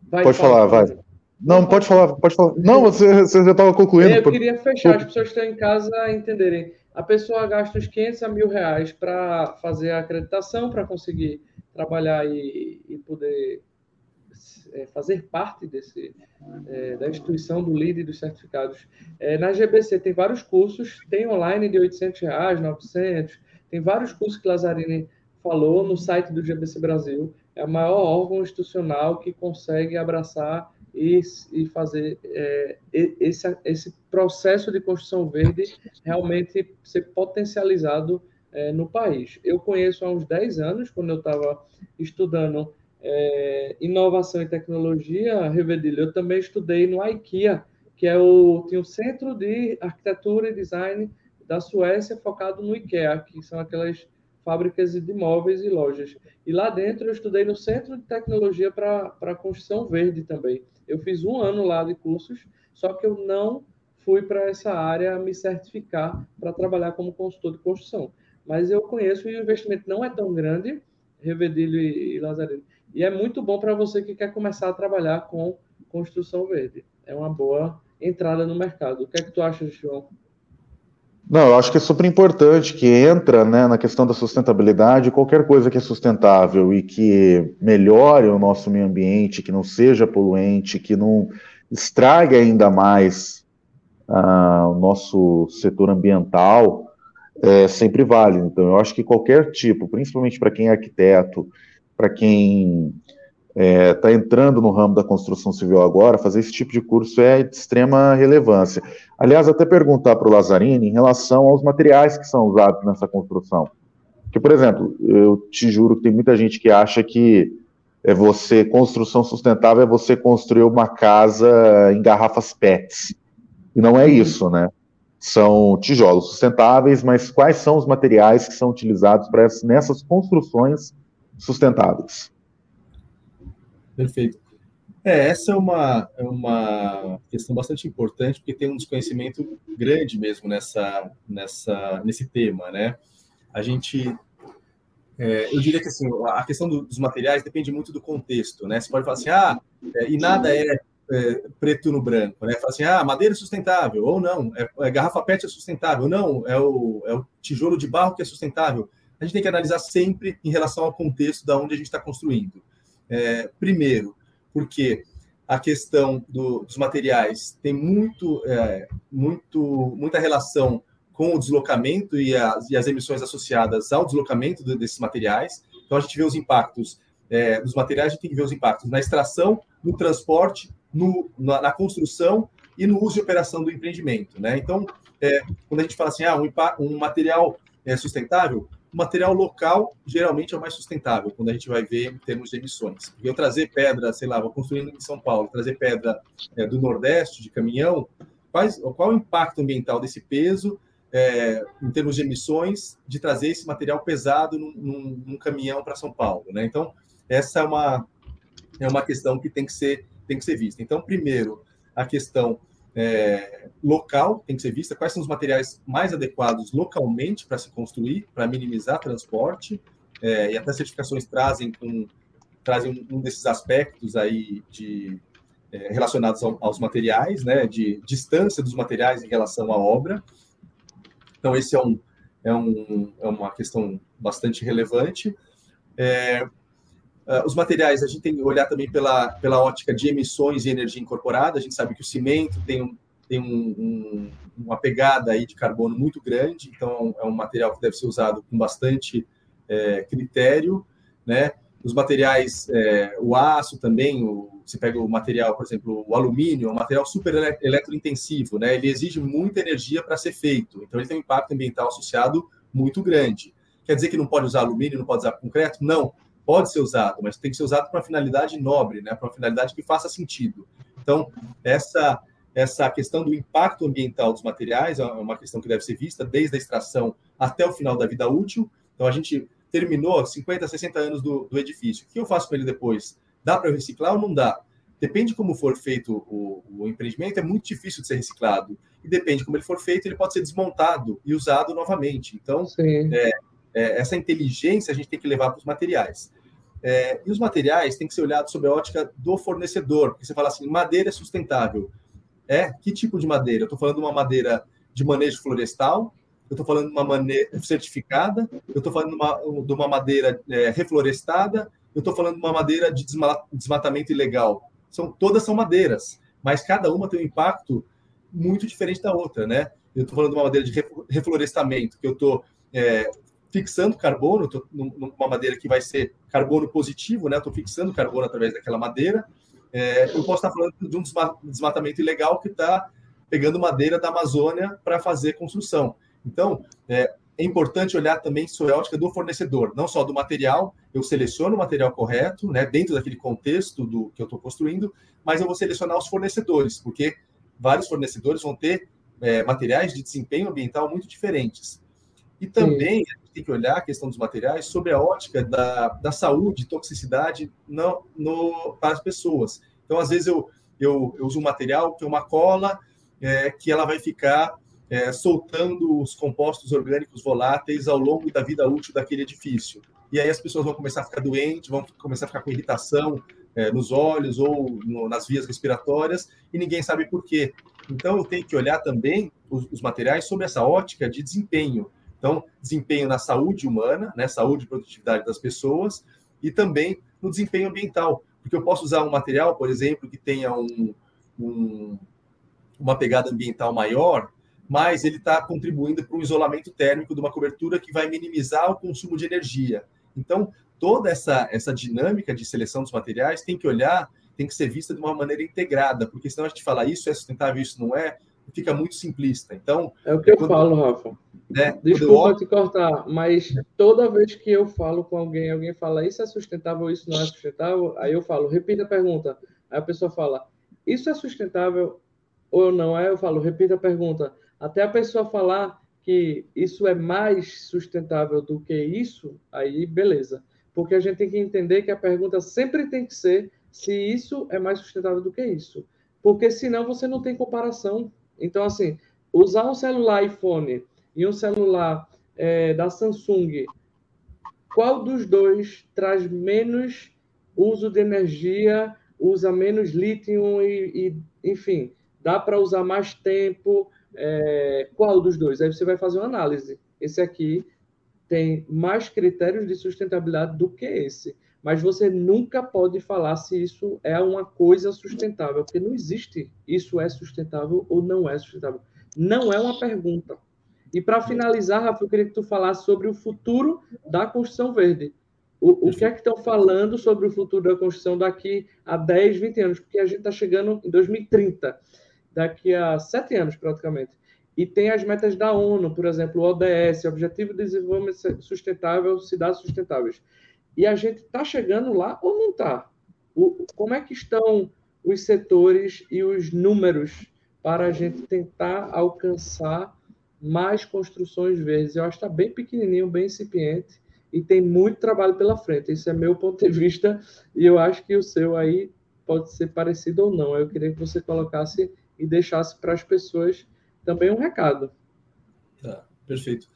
Vai, pode falar, vai. vai. Não, pode falar, pode falar. Não, você, você já estava concluindo. Eu queria fechar, as pessoas que estão em casa entenderem. A pessoa gasta uns 500 a mil reais para fazer a acreditação, para conseguir trabalhar e, e poder fazer parte desse, é, da instituição do LEAD e dos certificados. É, na GBC tem vários cursos, tem online de 800 reais, 900, Tem vários cursos que Lazzarini falou no site do GBC Brasil. É o maior órgão institucional que consegue abraçar e, e fazer é, esse, esse processo de construção verde realmente ser potencializado é, no país. Eu conheço há uns 10 anos, quando eu estava estudando é, inovação e tecnologia, Revedilho, eu também estudei no IKEA, que é o, tinha o Centro de Arquitetura e Design da Suécia focado no IKEA, que são aquelas fábricas de móveis e lojas. E lá dentro eu estudei no Centro de Tecnologia para Construção Verde também. Eu fiz um ano lá de cursos, só que eu não fui para essa área me certificar para trabalhar como consultor de construção. Mas eu conheço e o investimento não é tão grande, Revedilho e, e Lazarino. E é muito bom para você que quer começar a trabalhar com construção verde. É uma boa entrada no mercado. O que é que tu acha, João? Não, eu acho que é super importante que entra né, na questão da sustentabilidade qualquer coisa que é sustentável e que melhore o nosso meio ambiente, que não seja poluente, que não estrague ainda mais uh, o nosso setor ambiental, é sempre vale. Então, eu acho que qualquer tipo, principalmente para quem é arquiteto, para quem está é, tá entrando no ramo da construção civil agora, fazer esse tipo de curso é de extrema relevância. Aliás, até perguntar para o Lazzarini em relação aos materiais que são usados nessa construção. Que, por exemplo, eu te juro que tem muita gente que acha que é você, construção sustentável é você construir uma casa em garrafas PETs. E não é isso, né? São tijolos sustentáveis, mas quais são os materiais que são utilizados para nessas construções sustentáveis? Perfeito. É, essa é uma, é uma questão bastante importante, porque tem um desconhecimento grande mesmo nessa, nessa, nesse tema, né? A gente, é, eu diria que assim, a questão do, dos materiais depende muito do contexto, né? Você pode falar assim, ah, é, e nada é, é, preto no branco, né? Fala assim, ah, madeira é sustentável, ou não, é, é, garrafa PET é sustentável, não, é o, é o tijolo de barro que é sustentável. A gente tem que analisar sempre em relação ao contexto da onde a gente está construindo. É, primeiro, porque a questão do, dos materiais tem muito, é, muito, muita relação com o deslocamento e as, e as emissões associadas ao deslocamento de, desses materiais. Então, a gente vê os impactos é, dos materiais, a gente tem que ver os impactos na extração, no transporte, no, na, na, construção e no uso e operação do empreendimento. Né? Então, é, quando a gente fala assim, ah, um, um material é, sustentável, o material local geralmente é o mais sustentável, quando a gente vai ver em termos de emissões. Porque eu trazer pedra, sei lá, vou construindo em São Paulo, trazer pedra é, do Nordeste, de caminhão, quais, qual o impacto ambiental desse peso é, em termos de emissões de trazer esse material pesado num, num, num caminhão para São Paulo? Né? Então, essa é uma, é uma questão que tem que ser, tem que ser vista. Então, primeiro, a questão é, local tem que ser vista, quais são os materiais mais adequados localmente para se construir, para minimizar transporte, é, e até certificações trazem, com, trazem um desses aspectos aí de, é, relacionados ao, aos materiais, né, de distância dos materiais em relação à obra. Então, esse é, um, é, um, é uma questão bastante relevante. Uh, os materiais, a gente tem que olhar também pela, pela ótica de emissões e energia incorporada. A gente sabe que o cimento tem, um, tem um, um, uma pegada aí de carbono muito grande, então é um material que deve ser usado com bastante é, critério. Né? Os materiais, é, o aço também, o, você pega o material, por exemplo, o alumínio, é um material super eletrointensivo, né? ele exige muita energia para ser feito, então ele tem um impacto ambiental associado muito grande. Quer dizer que não pode usar alumínio, não pode usar concreto? Não pode ser usado, mas tem que ser usado para uma finalidade nobre, né, para uma finalidade que faça sentido. Então, essa essa questão do impacto ambiental dos materiais é uma questão que deve ser vista desde a extração até o final da vida útil. Então, a gente terminou 50, 60 anos do, do edifício. O que eu faço com ele depois? Dá para reciclar ou não dá? Depende como for feito o, o, empreendimento, é muito difícil de ser reciclado. E depende como ele for feito, ele pode ser desmontado e usado novamente. Então, é, é, essa inteligência a gente tem que levar para os materiais. É, e os materiais têm que ser olhados sob a ótica do fornecedor, porque você fala assim, madeira é sustentável. É? Que tipo de madeira? Eu estou falando de uma madeira de manejo florestal, eu estou falando de uma maneira certificada, eu estou falando de uma, de uma madeira é, reflorestada, eu estou falando de uma madeira de desmatamento ilegal. São, todas são madeiras, mas cada uma tem um impacto muito diferente da outra, né? Eu estou falando de uma madeira de reflorestamento, que eu estou é, fixando carbono, tô numa madeira que vai ser carbono positivo, né? Estou fixando carbono através daquela madeira. É, eu posso estar falando de um desmatamento ilegal que está pegando madeira da Amazônia para fazer construção. Então, é, é importante olhar também sobre a ótica do fornecedor, não só do material. Eu seleciono o material correto, né, dentro daquele contexto do que eu estou construindo, mas eu vou selecionar os fornecedores, porque vários fornecedores vão ter é, materiais de desempenho ambiental muito diferentes. E também Sim. a gente tem que olhar a questão dos materiais sobre a ótica da, da saúde, toxicidade no, no, para as pessoas. Então, às vezes, eu, eu, eu uso um material que é uma cola é, que ela vai ficar é, soltando os compostos orgânicos voláteis ao longo da vida útil daquele edifício. E aí as pessoas vão começar a ficar doentes, vão começar a ficar com irritação é, nos olhos ou no, nas vias respiratórias, e ninguém sabe por quê. Então, eu tenho que olhar também os, os materiais sob essa ótica de desempenho. Então, desempenho na saúde humana, né, saúde e produtividade das pessoas, e também no desempenho ambiental. Porque eu posso usar um material, por exemplo, que tenha um, um, uma pegada ambiental maior, mas ele está contribuindo para um isolamento térmico de uma cobertura que vai minimizar o consumo de energia. Então, toda essa, essa dinâmica de seleção dos materiais tem que olhar, tem que ser vista de uma maneira integrada, porque senão a gente fala isso é sustentável, isso não é, fica muito simplista. Então. É o que eu quando, falo, Rafa. Né, Desculpa eu... te cortar, mas toda vez que eu falo com alguém, alguém fala isso é sustentável, isso não é sustentável, aí eu falo, repita a pergunta. Aí a pessoa fala, isso é sustentável ou não é? Eu falo, repita a pergunta até a pessoa falar que isso é mais sustentável do que isso, aí beleza. Porque a gente tem que entender que a pergunta sempre tem que ser se isso é mais sustentável do que isso. Porque senão você não tem comparação. Então, assim, usar um celular iPhone e um celular é, da Samsung, qual dos dois traz menos uso de energia, usa menos lítio e, e enfim, dá para usar mais tempo, é, qual dos dois? Aí você vai fazer uma análise. Esse aqui tem mais critérios de sustentabilidade do que esse. Mas você nunca pode falar se isso é uma coisa sustentável, porque não existe isso é sustentável ou não é sustentável. Não é uma pergunta. E para finalizar, Rafa, eu queria que tu falasse sobre o futuro da construção verde. O, o que é que estão falando sobre o futuro da construção daqui a 10, 20 anos? Porque a gente está chegando em 2030 daqui a sete anos, praticamente. E tem as metas da ONU, por exemplo, o ODS, Objetivo de Desenvolvimento Sustentável, Cidades Sustentáveis. E a gente está chegando lá ou não está? Como é que estão os setores e os números para a gente tentar alcançar mais construções verdes? Eu acho que está bem pequenininho, bem incipiente, e tem muito trabalho pela frente. Esse é meu ponto de vista, e eu acho que o seu aí pode ser parecido ou não. Eu queria que você colocasse e deixasse para as pessoas também um recado. Tá, perfeito.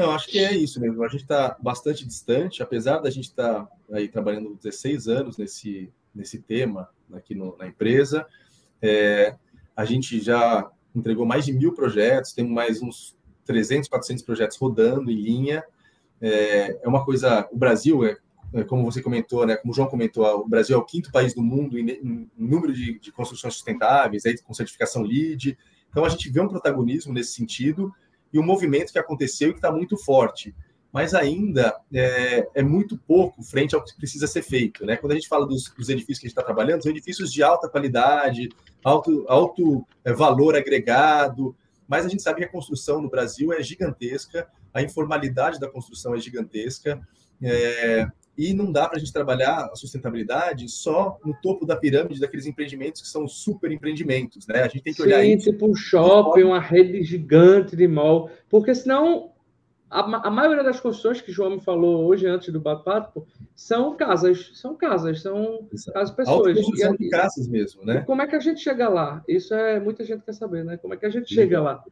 Não, acho que é isso mesmo. A gente está bastante distante, apesar da gente estar tá aí trabalhando 16 anos nesse, nesse tema aqui no, na empresa. É, a gente já entregou mais de mil projetos, temos mais uns 300, 400 projetos rodando em linha. É, é uma coisa. O Brasil é é, como você comentou, né, como o João comentou, o Brasil é o quinto país do mundo em, em número de, de, construções sustentáveis, aí, com certificação LEED. Então, a gente vê um protagonismo nesse sentido e um movimento que aconteceu e que está muito forte. Mas ainda é, é, muito pouco frente ao que precisa ser feito. Né? Quando a gente fala dos, dos edifícios que a gente está trabalhando, são edifícios de alta qualidade, alto, alto é, valor agregado, mas a gente sabe que a construção no Brasil é gigantesca, a informalidade da construção é gigantesca. É, e não dá para a gente trabalhar a sustentabilidade só no topo da pirâmide daqueles empreendimentos que são super empreendimentos, né? A gente tem que olhar Sim, isso. tipo um shopping, uma rede gigante de mall, porque senão a, a maioria das construções que o João me falou hoje antes do bate-papo são casas, são casas, são as pessoas. São de casas mesmo, né? E como é que a gente chega lá? Isso é muita gente quer saber, né? Como é que a gente Sim. chega lá?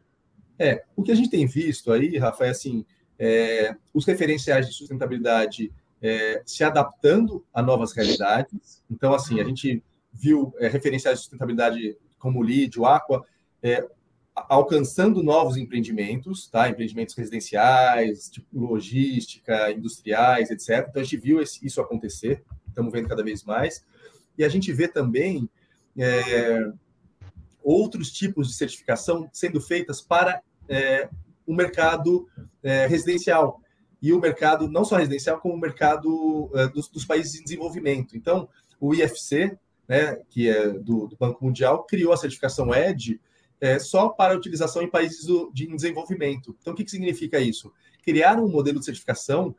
É, o que a gente tem visto aí, Rafa, é assim, é, os referenciais de sustentabilidade é, se adaptando a novas realidades. Então, assim, a gente viu é, referenciais de sustentabilidade como o LEED, o Aqua, é, alcançando novos empreendimentos, tá? empreendimentos residenciais, tipo logística, industriais, etc. Então, a gente viu esse, isso acontecer, estamos vendo cada vez mais. E a gente vê também é, outros tipos de certificação sendo feitas para é, o mercado é, residencial. E o mercado, não só residencial, como o mercado uh, dos, dos, países em desenvolvimento. Então, o IFC, né, que é do, do Banco Mundial, criou a certificação ED é, só para utilização em países do, de desenvolvimento. Então, o que, que significa isso? Criar um modelo de certificação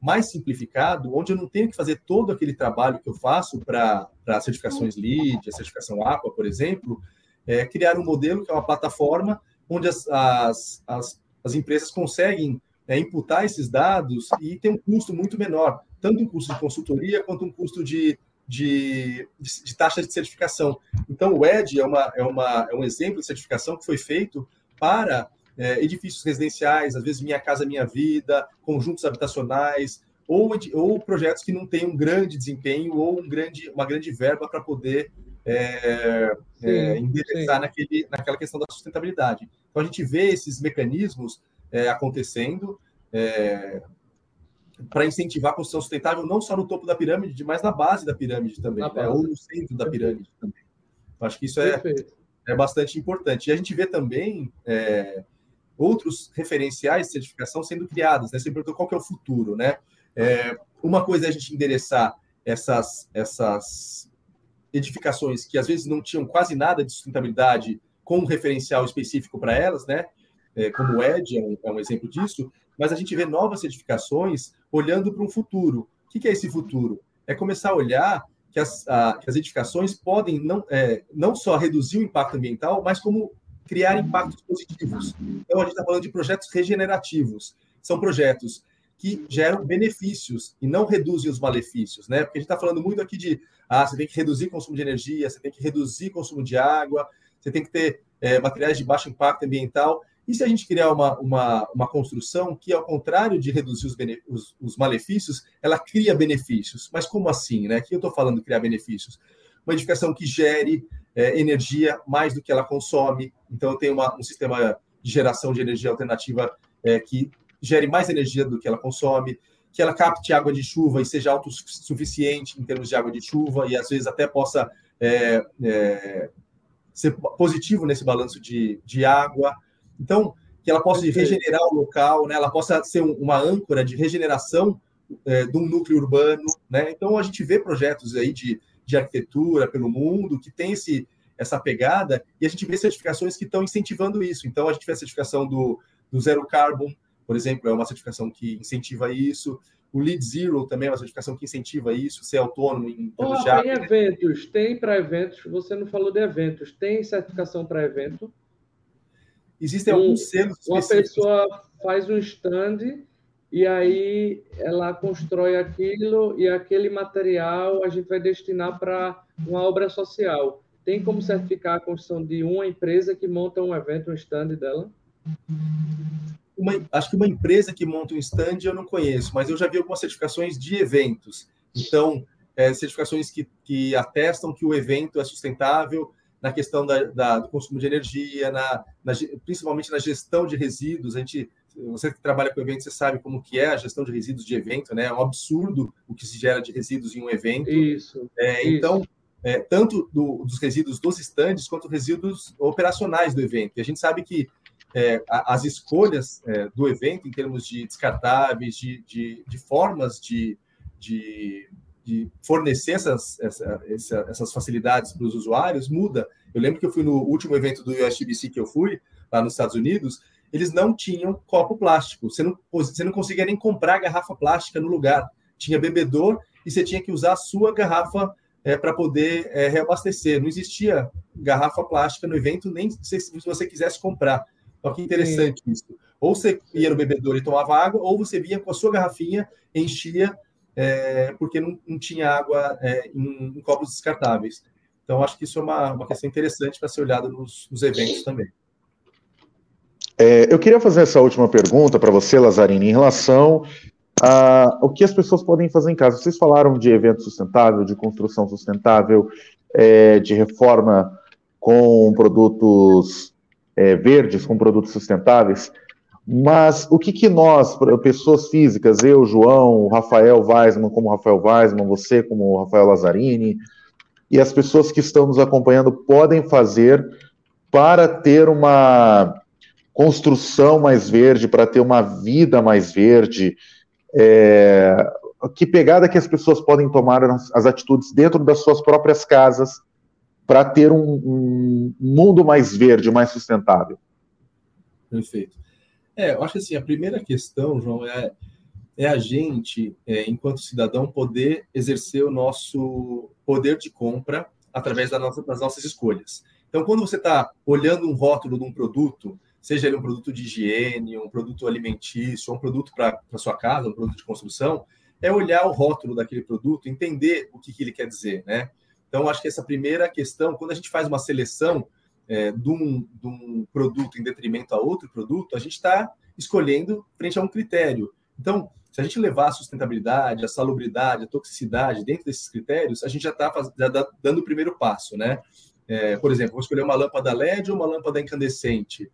mais simplificado, onde eu não tenho que fazer todo aquele trabalho que eu faço para certificações LEED, a certificação AQUA, por exemplo, é, criar um modelo que é uma plataforma onde as, as, as, as empresas conseguem é, imputar esses dados e ter um custo muito menor, tanto um custo de consultoria quanto um custo de, de, de, de taxa de certificação. Então, o ED é, uma, é, uma, é um exemplo de certificação que foi feito para é, edifícios residenciais, às vezes Minha Casa Minha Vida, conjuntos habitacionais, ou, ou projetos que não têm um grande desempenho ou um grande, uma grande verba para poder é, sim, é, endereçar naquele, naquela questão da sustentabilidade. Então, a gente vê esses mecanismos é, acontecendo é, para incentivar a construção sustentável, não só no topo da pirâmide, mas na base da pirâmide também, né? ou no centro da pirâmide também. Acho que isso é, é bastante importante. E a gente vê também é, outros referenciais de certificação sendo criados. Né? Você perguntou qual que é o futuro. Né? É, uma coisa é a gente endereçar essas, essas edificações que às vezes não tinham quase nada de sustentabilidade com um referencial específico para elas, né? É, como o ED é um, é um, exemplo disso, mas a gente vê novas certificações olhando para um futuro. O que, que, é esse futuro? É começar a olhar que as, a, que as edificações podem não, é, não só reduzir o impacto ambiental, mas como criar impactos positivos. Então, a gente está falando de projetos regenerativos. São projetos que geram benefícios e não reduzem os malefícios, né? Porque a gente está falando muito aqui de ah, você tem que reduzir consumo de energia, você tem que reduzir consumo de água, você tem que ter é, materiais de baixo impacto ambiental. E se a gente criar uma, uma, uma construção que, ao contrário de reduzir os, os, os malefícios, ela cria benefícios? Mas como assim? Né? Aqui eu estou falando criar benefícios. Uma edificação que gere é, energia mais do que ela consome. Então, eu tenho uma, um sistema de geração de energia alternativa é, que gere mais energia do que ela consome, que ela capte água de chuva e seja autossuficiente em termos de água de chuva e às vezes até possa é, é, ser positivo nesse balanço de, de água. Então, que ela possa regenerar o local, né? ela possa ser uma âncora de regeneração é, de um núcleo urbano. Né? Então, a gente vê projetos aí de, de arquitetura pelo mundo que tem esse, essa pegada e a gente vê certificações que estão incentivando isso. Então, a gente vê a certificação do, do Zero Carbon, por exemplo, é uma certificação que incentiva isso. O Lead Zero também é uma certificação que incentiva isso, ser autônomo em oh, Tem eventos, tem para eventos, você não falou de eventos, tem certificação para evento? Existem um, alguns selos Uma pessoa faz um stand e aí ela constrói aquilo e aquele material a gente vai destinar para uma obra social. Tem como certificar a construção de uma empresa que monta um evento, um stand dela? uma, acho que uma empresa que monta um stand eu não conheço, mas eu já vi algumas certificações de eventos. Então, é, certificações que, que atestam que o evento é sustentável na questão da, da do consumo de energia, na, na, principalmente na gestão de resíduos. A gente, você que trabalha com eventos, você sabe como que é a gestão de resíduos de evento, né? É um absurdo o que se gera de resíduos em um evento. Isso. É, isso. Então, é, tanto do, dos resíduos dos estandes quanto resíduos operacionais do evento. E a gente sabe que é, as escolhas é, do evento em termos de descartáveis, de, de, de formas de, de, de, fornecer essas, essa, essas facilidades para os usuários muda. Eu lembro que eu fui no último evento do USGBC que eu fui, lá nos Estados Unidos, eles não tinham copo plástico, você não, você não conseguia nem comprar garrafa plástica no lugar. Tinha bebedor e você tinha que usar a sua garrafa é, para poder é, reabastecer. Não existia garrafa plástica no evento, nem se, se você quisesse comprar. Olha que interessante Sim. isso. Ou você ia no bebedouro e tomava água, ou você vinha com a sua garrafinha, enchia, é, porque não, não, tinha água é, em, em, copos descartáveis. Então, acho que isso é uma, uma questão interessante para ser olhada nos, nos eventos também. É, eu queria fazer essa última pergunta para você, Lazarine, em relação a o que as pessoas podem fazer em casa. Vocês falaram de evento sustentável, de construção sustentável, é, de reforma com produtos é, verdes, com produtos sustentáveis, mas o que, que nós, pessoas físicas, eu, João, Rafael Weisman, como Rafael Weisman, você como Rafael Lazzarini, e as pessoas que estão nos acompanhando podem fazer para ter uma construção mais verde, para ter uma vida mais verde, É, que pegada que as pessoas podem tomar as, atitudes dentro das suas próprias casas para ter um, um, mundo mais verde, mais sustentável? Perfeito. É, eu acho que assim, a primeira questão, João, é, é a gente, é, enquanto cidadão, poder exercer o nosso poder de compra através da nossa, das nossas escolhas. Então, quando você está olhando um rótulo de um produto, seja ele um produto de higiene, um produto alimentício, um produto para sua casa, um produto de construção, é olhar o rótulo daquele produto, entender o que, que ele quer dizer, né? Então, acho que essa primeira questão, quando a gente faz uma seleção é, de, um, de um produto em detrimento a outro produto, a gente está escolhendo frente a um critério. Então, se a gente levar a sustentabilidade, a salubridade, a toxicidade dentro desses critérios, a gente já está dando o primeiro passo, né? É, por exemplo, vou escolher uma lâmpada LED ou uma lâmpada incandescente.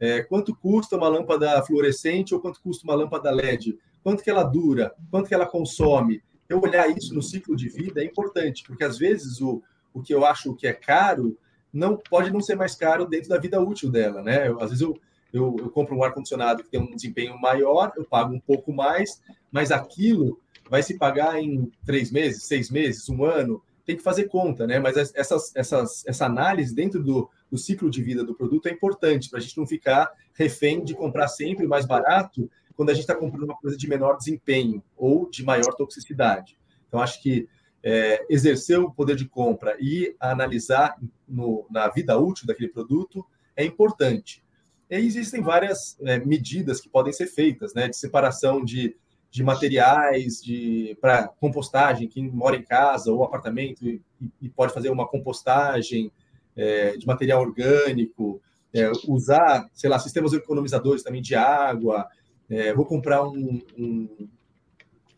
É, quanto custa uma lâmpada fluorescente ou quanto custa uma lâmpada LED? Quanto que ela dura? Quanto que ela consome? Eu olhar isso no ciclo de vida é importante, porque às vezes o, o que eu acho que é caro não pode não ser mais caro dentro da vida útil dela, né? Eu, às vezes eu, eu, eu compro um ar-condicionado que tem um desempenho maior, eu pago um pouco mais, mas aquilo vai se pagar em três meses, seis meses, um ano, tem que fazer conta, né? Mas essas, essas, essa análise dentro do, do ciclo de vida do produto é importante para a gente não ficar refém de comprar sempre mais barato quando a gente está comprando uma coisa de menor desempenho ou de maior toxicidade. Então, acho que é, exercer o poder de compra e analisar no, na vida útil daquele produto é importante. E existem várias é, medidas que podem ser feitas, né, de separação de, de materiais, de para compostagem, quem mora em casa ou apartamento e, e pode fazer uma compostagem é, de material orgânico, é, usar, sei lá, sistemas economizadores também de água. É, vou comprar um, um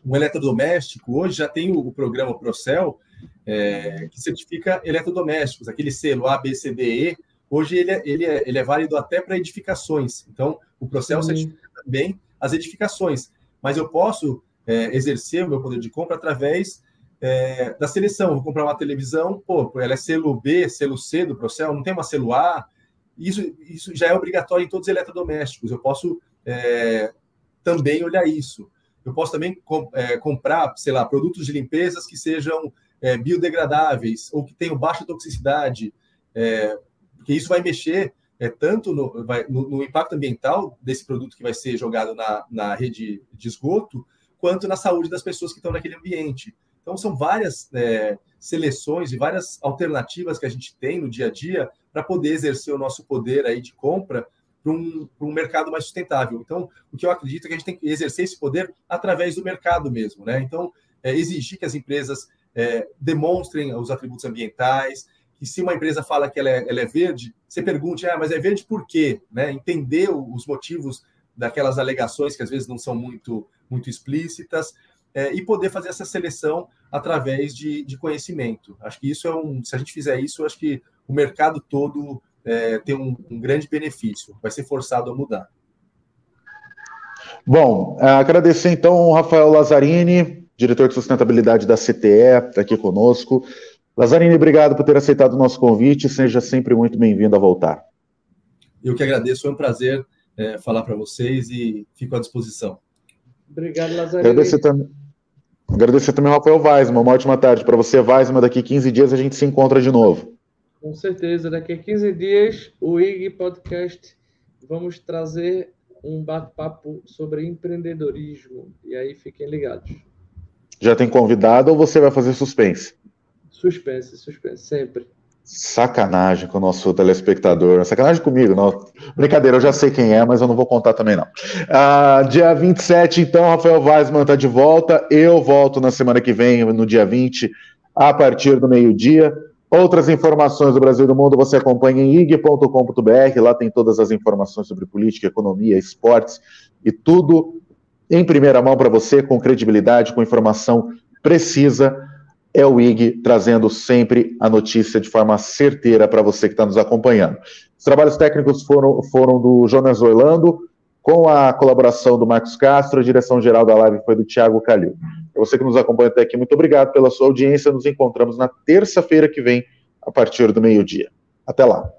um eletrodoméstico, hoje já tem o, o programa Procel, é, que certifica eletrodomésticos, aquele selo A, B, C, D, E. Hoje ele é, ele é, ele é válido até para edificações. Então, o Procel uhum. certifica também as edificações. Mas eu posso é, exercer o meu poder de compra através é, da seleção. Vou comprar uma televisão, pô, ela é selo B, selo C do Procel, não tem uma selo A. Isso, isso já é obrigatório em todos os eletrodomésticos. Eu posso é, também olhar isso. Eu posso também é, comprar, sei lá, produtos de limpezas que sejam é, biodegradáveis ou que tenham baixa toxicidade, é, porque isso vai mexer é, tanto no, vai, no, no, impacto ambiental desse produto que vai ser jogado na, na rede de esgoto, quanto na saúde das pessoas que estão naquele ambiente. Então, são várias é, seleções e várias alternativas que a gente tem no dia a dia para poder exercer o nosso poder aí de compra para um, um, mercado mais sustentável. Então, o que eu acredito é que a gente tem que exercer esse poder através do mercado mesmo, né? Então, é, exigir que as empresas é, demonstrem os atributos ambientais, que se uma empresa fala que ela é, ela é, verde, você pergunte, ah, mas é verde por quê? Né? Entender os motivos daquelas alegações que às vezes não são muito, muito explícitas, é, e poder fazer essa seleção através de, de conhecimento. Acho que isso é um. Se a gente fizer isso, acho que o mercado todo é, tem um, um grande benefício, vai ser forçado a mudar. Bom, é, agradecer então ao Rafael Lazzarini, diretor de sustentabilidade da CTE, está aqui conosco. Lazzarini, obrigado por ter aceitado o nosso convite, seja sempre muito bem-vindo a voltar. Eu que agradeço, foi um prazer é, falar para vocês e fico à disposição. Obrigado, Lazzarini. Agradecer também, agradecer também ao Rafael Weisman, uma ótima tarde para você, Weisman, daqui 15 dias a gente se encontra de novo. Com certeza, daqui a 15 dias, o IG Podcast, vamos trazer um bate-papo sobre empreendedorismo. E aí fiquem ligados. Já tem convidado ou você vai fazer suspense? Suspense, suspense, sempre. Sacanagem com o nosso telespectador. Sacanagem comigo, não. Brincadeira, eu já sei quem é, mas eu não vou contar também, não. Uh, dia 27, então, Rafael Weisman está de volta. Eu volto na semana que vem, no dia 20, a partir do meio-dia. Outras informações do Brasil e do mundo você acompanha em ig.com.br. Lá tem todas as informações sobre política, economia, esportes e tudo em primeira mão para você, com credibilidade, com informação precisa. É o IG trazendo sempre a notícia de forma certeira para você que está nos acompanhando. Os trabalhos técnicos foram, foram do Jonas Orlando, com a colaboração do Marcos Castro, a direção geral da live foi do Tiago Calil. Você que nos acompanha até aqui, muito obrigado pela sua audiência. Nos encontramos na terça-feira que vem, a partir do meio-dia. Até lá.